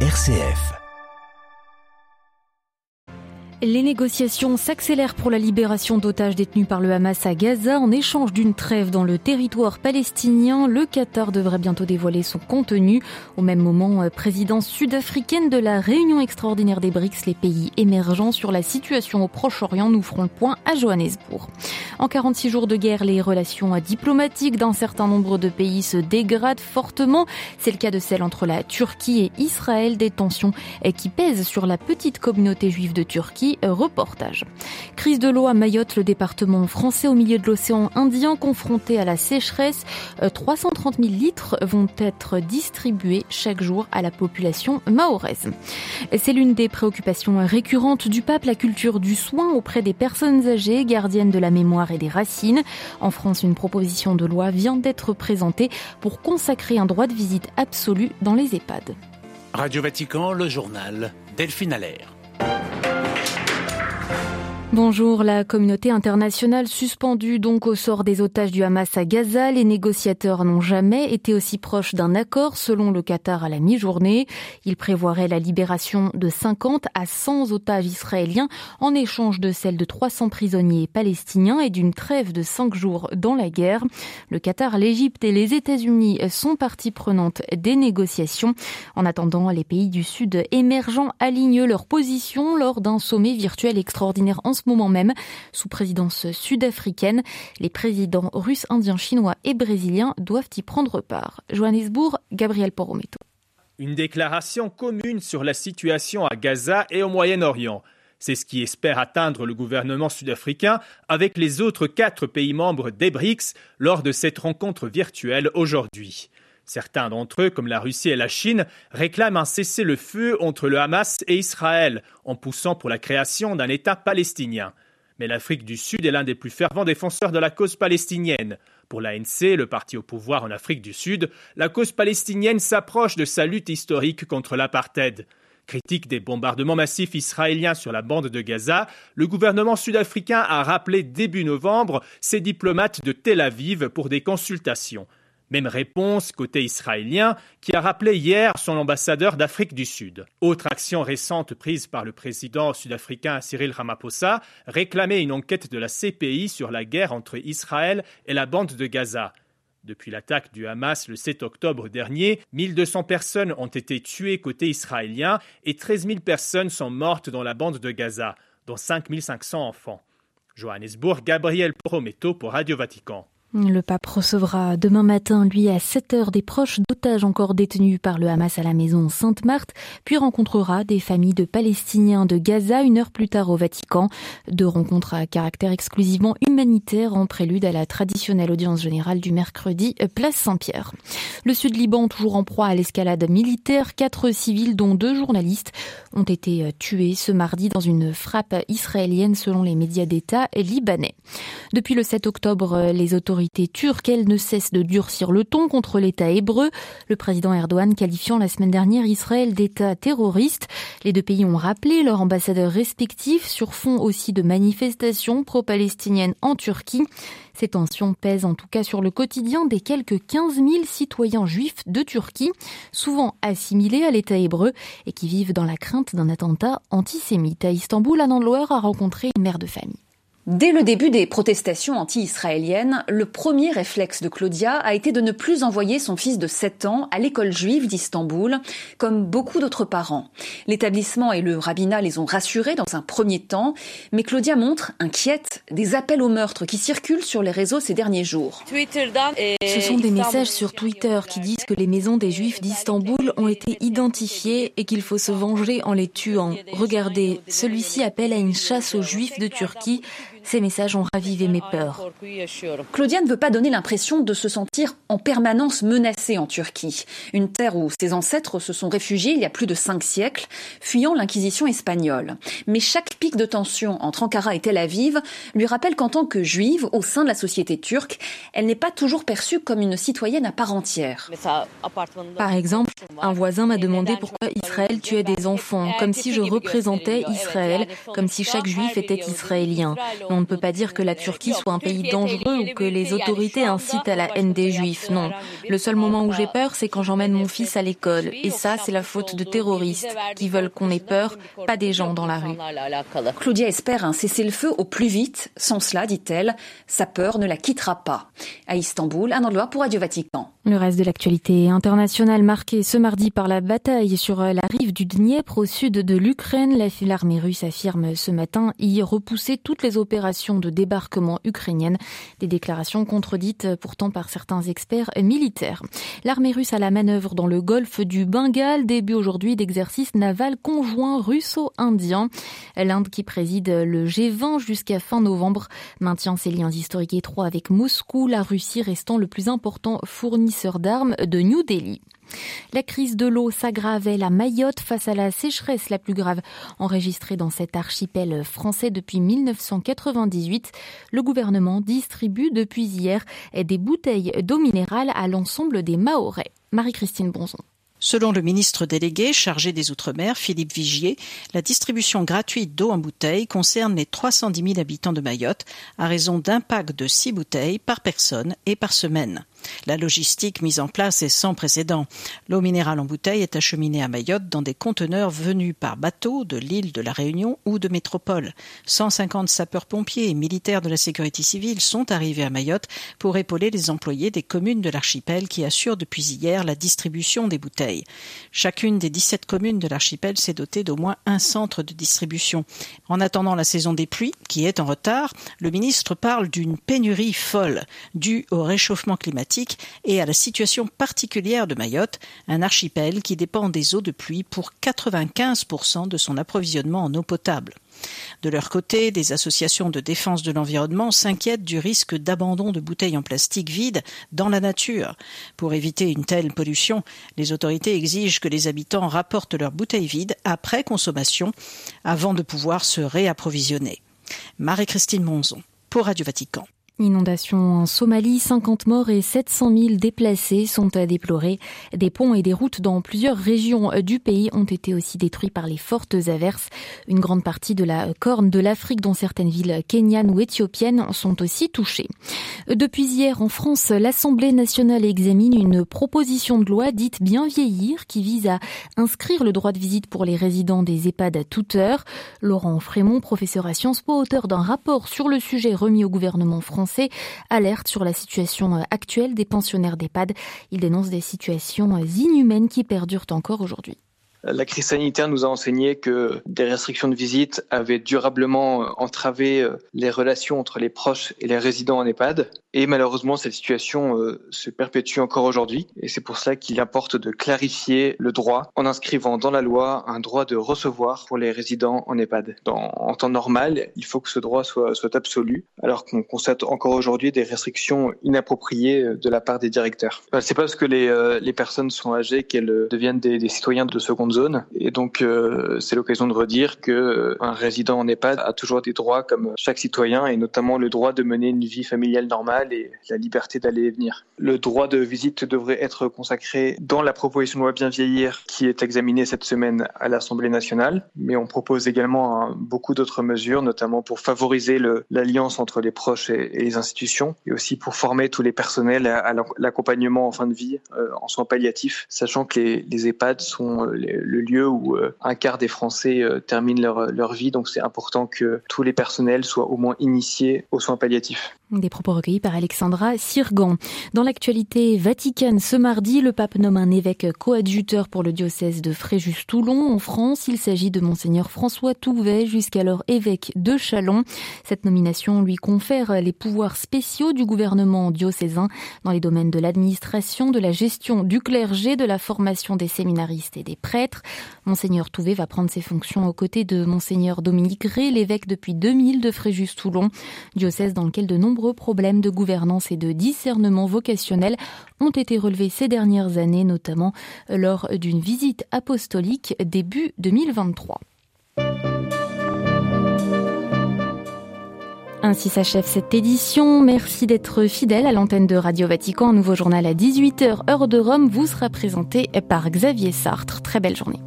RCF. Les négociations s'accélèrent pour la libération d'otages détenus par le Hamas à Gaza en échange d'une trêve dans le territoire palestinien. Le Qatar devrait bientôt dévoiler son contenu. Au même moment, euh, présidence sud-africaine de la réunion extraordinaire des BRICS, les pays émergents sur la situation au Proche-Orient, nous ferons le point à Johannesburg. En 46 jours de guerre, les relations diplomatiques d'un certain nombre de pays se dégradent fortement. C'est le cas de celle entre la Turquie et Israël, des tensions qui pèsent sur la petite communauté juive de Turquie reportage. Crise de l'eau à Mayotte, le département français au milieu de l'océan Indien confronté à la sécheresse. 330 euh, 000 litres vont être distribués chaque jour à la population mahoraise. C'est l'une des préoccupations récurrentes du pape, la culture du soin auprès des personnes âgées, gardiennes de la mémoire et des racines. En France, une proposition de loi vient d'être présentée pour consacrer un droit de visite absolu dans les EHPAD. Radio Vatican, le journal Delphine Allaire. Bonjour, la communauté internationale suspendue donc au sort des otages du Hamas à Gaza. Les négociateurs n'ont jamais été aussi proches d'un accord selon le Qatar à la mi-journée. Il prévoirait la libération de 50 à 100 otages israéliens en échange de celle de 300 prisonniers palestiniens et d'une trêve de 5 jours dans la guerre. Le Qatar, l'Égypte et les États-Unis sont partie prenante des négociations. En attendant, les pays du Sud émergents alignent leur position lors d'un sommet virtuel extraordinaire ce moment même, sous présidence sud-africaine. Les présidents russes, indiens, chinois et brésiliens doivent y prendre part. Johannesburg, Gabriel Porometo. Une déclaration commune sur la situation à Gaza et au Moyen-Orient. C'est ce qui espère atteindre le gouvernement sud-africain avec les autres quatre pays membres des BRICS lors de cette rencontre virtuelle aujourd'hui. Certains d'entre eux, comme la Russie et la Chine, réclament un cessez-le-feu entre le Hamas et Israël, en poussant pour la création d'un État palestinien. Mais l'Afrique du Sud est l'un des plus fervents défenseurs de la cause palestinienne. Pour l'ANC, le parti au pouvoir en Afrique du Sud, la cause palestinienne s'approche de sa lutte historique contre l'apartheid. Critique des bombardements massifs israéliens sur la bande de Gaza, le gouvernement sud-africain a rappelé début novembre ses diplomates de Tel Aviv pour des consultations. Même réponse côté israélien, qui a rappelé hier son ambassadeur d'Afrique du Sud. Autre action récente prise par le président sud-africain Cyril Ramaphosa, réclamer une enquête de la CPI sur la guerre entre Israël et la bande de Gaza. Depuis l'attaque du Hamas le 7 octobre dernier, 1200 personnes ont été tuées côté israélien et 13 000 personnes sont mortes dans la bande de Gaza, dont 5500 enfants. Johannesburg, Gabriel Porometo pour Radio Vatican. Le pape recevra demain matin, lui, à 7 heures, des proches d'otages encore détenus par le Hamas à la maison Sainte-Marthe, puis rencontrera des familles de Palestiniens de Gaza une heure plus tard au Vatican. Deux rencontres à caractère exclusivement humanitaire en prélude à la traditionnelle audience générale du mercredi, place Saint-Pierre. Le Sud-Liban, toujours en proie à l'escalade militaire, quatre civils, dont deux journalistes, ont été tués ce mardi dans une frappe israélienne selon les médias d'État libanais. Depuis le 7 octobre, les autorités turque, elle ne cesse de durcir le ton contre l'État hébreu, le président Erdogan qualifiant la semaine dernière Israël d'État terroriste. Les deux pays ont rappelé leurs ambassadeurs respectifs sur fond aussi de manifestations pro-palestiniennes en Turquie. Ces tensions pèsent en tout cas sur le quotidien des quelques 15 000 citoyens juifs de Turquie, souvent assimilés à l'État hébreu et qui vivent dans la crainte d'un attentat antisémite. À Istanbul, Anand Loer a rencontré une mère de famille. Dès le début des protestations anti-israéliennes, le premier réflexe de Claudia a été de ne plus envoyer son fils de 7 ans à l'école juive d'Istanbul, comme beaucoup d'autres parents. L'établissement et le rabbinat les ont rassurés dans un premier temps, mais Claudia montre, inquiète, des appels au meurtre qui circulent sur les réseaux ces derniers jours. Ce sont des messages sur Twitter qui disent que les maisons des juifs d'Istanbul ont été identifiées et qu'il faut se venger en les tuant. Regardez, celui-ci appelle à une chasse aux juifs de Turquie ces messages ont ravivé mes peurs. Claudia ne veut pas donner l'impression de se sentir en permanence menacée en Turquie, une terre où ses ancêtres se sont réfugiés il y a plus de cinq siècles, fuyant l'inquisition espagnole. Mais chaque pic de tension entre Ankara et Tel Aviv lui rappelle qu'en tant que juive, au sein de la société turque, elle n'est pas toujours perçue comme une citoyenne à part entière. Par exemple, un voisin m'a demandé pourquoi Israël tuait des enfants, comme si je représentais Israël, comme si chaque juif était israélien On ne peut pas dire que la Turquie soit un pays dangereux ou que les autorités incitent à la haine des juifs. Non. Le seul moment où j'ai peur, c'est quand j'emmène mon fils à l'école. Et ça, c'est la faute de terroristes qui veulent qu'on ait peur, pas des gens dans la rue. Claudia espère un cessez-le-feu au plus vite. Sans cela, dit-elle, sa peur ne la quittera pas. À Istanbul, un endroit pour Radio Vatican. Le reste de l'actualité internationale marquée ce mardi par la bataille sur la rive du Dniepr au sud de l'Ukraine. L'armée russe affirme ce matin y repousser toutes les opérations de débarquement ukrainiennes. Des déclarations contredites pourtant par certains experts militaires. L'armée russe a la manœuvre dans le golfe du Bengale, début aujourd'hui d'exercice naval conjoint russo-indien. L'Inde qui préside le G20 jusqu'à fin novembre maintient ses liens historiques étroits avec Moscou, la Russie restant le plus important fournisseur d'armes de New Delhi. La crise de l'eau s'aggravait à Mayotte face à la sécheresse la plus grave enregistrée dans cet archipel français depuis 1998. Le gouvernement distribue depuis hier des bouteilles d'eau minérale à l'ensemble des Mahorais. Marie-Christine Bonzon. Selon le ministre délégué chargé des Outre-mer, Philippe Vigier, la distribution gratuite d'eau en bouteille concerne les 310 000 habitants de Mayotte à raison d'un pack de 6 bouteilles par personne et par semaine. La logistique mise en place est sans précédent. L'eau minérale en bouteille est acheminée à Mayotte dans des conteneurs venus par bateau de l'île de la Réunion ou de métropole. 150 sapeurs-pompiers et militaires de la sécurité civile sont arrivés à Mayotte pour épauler les employés des communes de l'archipel qui assurent depuis hier la distribution des bouteilles. Chacune des 17 communes de l'archipel s'est dotée d'au moins un centre de distribution. En attendant la saison des pluies, qui est en retard, le ministre parle d'une pénurie folle due au réchauffement climatique et à la situation particulière de Mayotte, un archipel qui dépend des eaux de pluie pour 95% de son approvisionnement en eau potable. De leur côté, des associations de défense de l'environnement s'inquiètent du risque d'abandon de bouteilles en plastique vides dans la nature. Pour éviter une telle pollution, les autorités exigent que les habitants rapportent leurs bouteilles vides après consommation avant de pouvoir se réapprovisionner. Marie-Christine Monzon pour Radio Vatican. Inondation en Somalie, 50 morts et 700 000 déplacés sont à déplorer. Des ponts et des routes dans plusieurs régions du pays ont été aussi détruits par les fortes averses. Une grande partie de la corne de l'Afrique, dont certaines villes kenyanes ou éthiopiennes, sont aussi touchées. Depuis hier, en France, l'Assemblée nationale examine une proposition de loi dite bien vieillir qui vise à inscrire le droit de visite pour les résidents des EHPAD à toute heure. Laurent Frémont, professeur à Sciences Po, auteur d'un rapport sur le sujet remis au gouvernement français, alerte sur la situation euh, actuelle des pensionnaires d'EHPAD. Il dénonce des situations euh, inhumaines qui perdurent encore aujourd'hui. La crise sanitaire nous a enseigné que des restrictions de visite avaient durablement euh, entravé les relations entre les proches et les résidents en EHPAD. Et malheureusement, cette situation euh, se perpétue encore aujourd'hui. Et c'est pour cela qu'il importe de clarifier le droit en inscrivant dans la loi un droit de recevoir pour les résidents en EHPAD. En temps normal, il faut que ce droit soit, absolu, alors qu'on constate encore aujourd'hui des restrictions inappropriées euh, de la part des directeurs. C'est pas parce que les, euh, personnes sont âgées qu'elles deviennent des, des, citoyens de seconde Et donc, euh, c'est l'occasion de redire que un résident en EHPAD a toujours des droits comme chaque citoyen, et notamment le droit de mener une vie familiale normale et la liberté d'aller et venir. Le droit de visite devrait être consacré dans la proposition de loi Bien vieillir qui est examinée cette semaine à l'Assemblée nationale, mais on propose également hein, beaucoup d'autres mesures, notamment pour favoriser l'alliance entre les proches et, les institutions, et aussi pour former tous les personnels à, l'accompagnement en fin de vie euh, en soins palliatifs, sachant que les, EHPAD sont euh, le lieu où euh, un quart des Français terminent leur, leur vie, donc c'est important que tous les personnels soient au moins initiés aux soins palliatifs. Des propos recueillis par Alexandra Sirgan. Dans l'actualité vaticane, ce mardi, le pape nomme un évêque coadjuteur pour le diocèse de Fréjus-Toulon. En France, il s'agit de Monseigneur François Touvet, jusqu'alors évêque de Chalon. Cette nomination lui confère les pouvoirs spéciaux du gouvernement diocésain dans les domaines de l'administration, de la gestion du clergé, de la formation des séminaristes et des prêtres. Monseigneur Touvet va prendre ses fonctions aux côtés de Monseigneur Dominique Gray, l'évêque depuis 2000 de Fréjus-Toulon, diocèse dans lequel de problèmes de gouvernance et de discernement vocationnel ont été relevés ces dernières années, notamment lors d'une visite apostolique début 2023. Ainsi s'achève cette édition. Merci d'être fidèle à l'antenne de Radio Vatican. Un nouveau journal à 18h, heure de Rome, vous sera présenté par Xavier Sartre. Très belle journée.